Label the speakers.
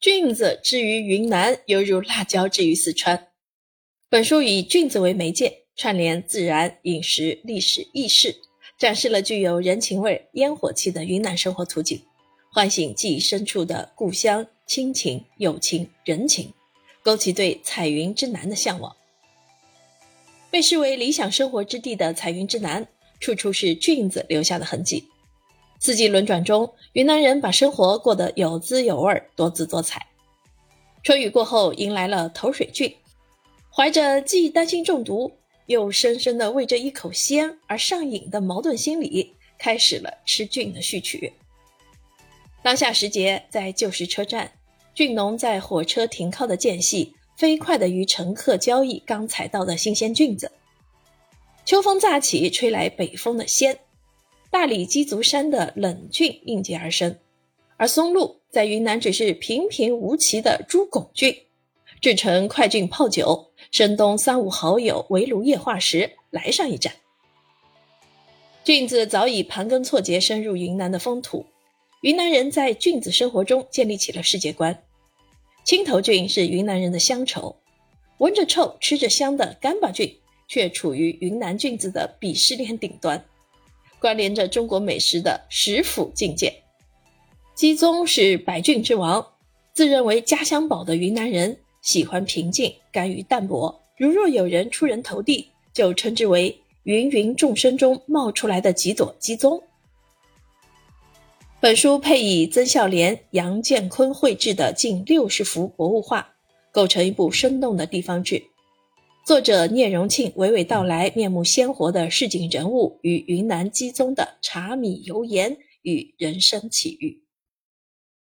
Speaker 1: 菌子之于云南，犹如辣椒之于四川。本书以菌子为媒介，串联自然、饮食、历史、轶事，展示了具有人情味、烟火气的云南生活图景，唤醒记忆深处的故乡亲情、友情、人情，勾起对彩云之南的向往。被视为理想生活之地的彩云之南，处处是菌子留下的痕迹。四季轮转中，云南人把生活过得有滋有味、多姿多彩。春雨过后，迎来了头水菌，怀着既担心中毒，又深深的为这一口鲜而上瘾的矛盾心理，开始了吃菌的序曲。当下时节，在旧时车站，菌农在火车停靠的间隙，飞快地与乘客交易刚采到的新鲜菌子。秋风乍起，吹来北风的鲜。大理鸡足山的冷菌应节而生，而松露在云南只是平平无奇的猪拱菌，制成快菌泡酒，深冬三五好友围炉夜话时来上一盏。菌子早已盘根错节深入云南的风土，云南人在菌子生活中建立起了世界观。青头菌是云南人的乡愁，闻着臭吃着香的干巴菌却处于云南菌子的鄙视链顶端。关联着中国美食的食府境界。鸡枞是百菌之王，自认为家乡宝的云南人喜欢平静，甘于淡泊。如若有人出人头地，就称之为芸芸众生中冒出来的几朵鸡枞。本书配以曾孝濂、杨建坤绘制的近六十幅博物画，构成一部生动的地方志。作者聂荣庆娓娓道来面目鲜活的市井人物与云南鸡枞的茶米油盐与人生奇遇。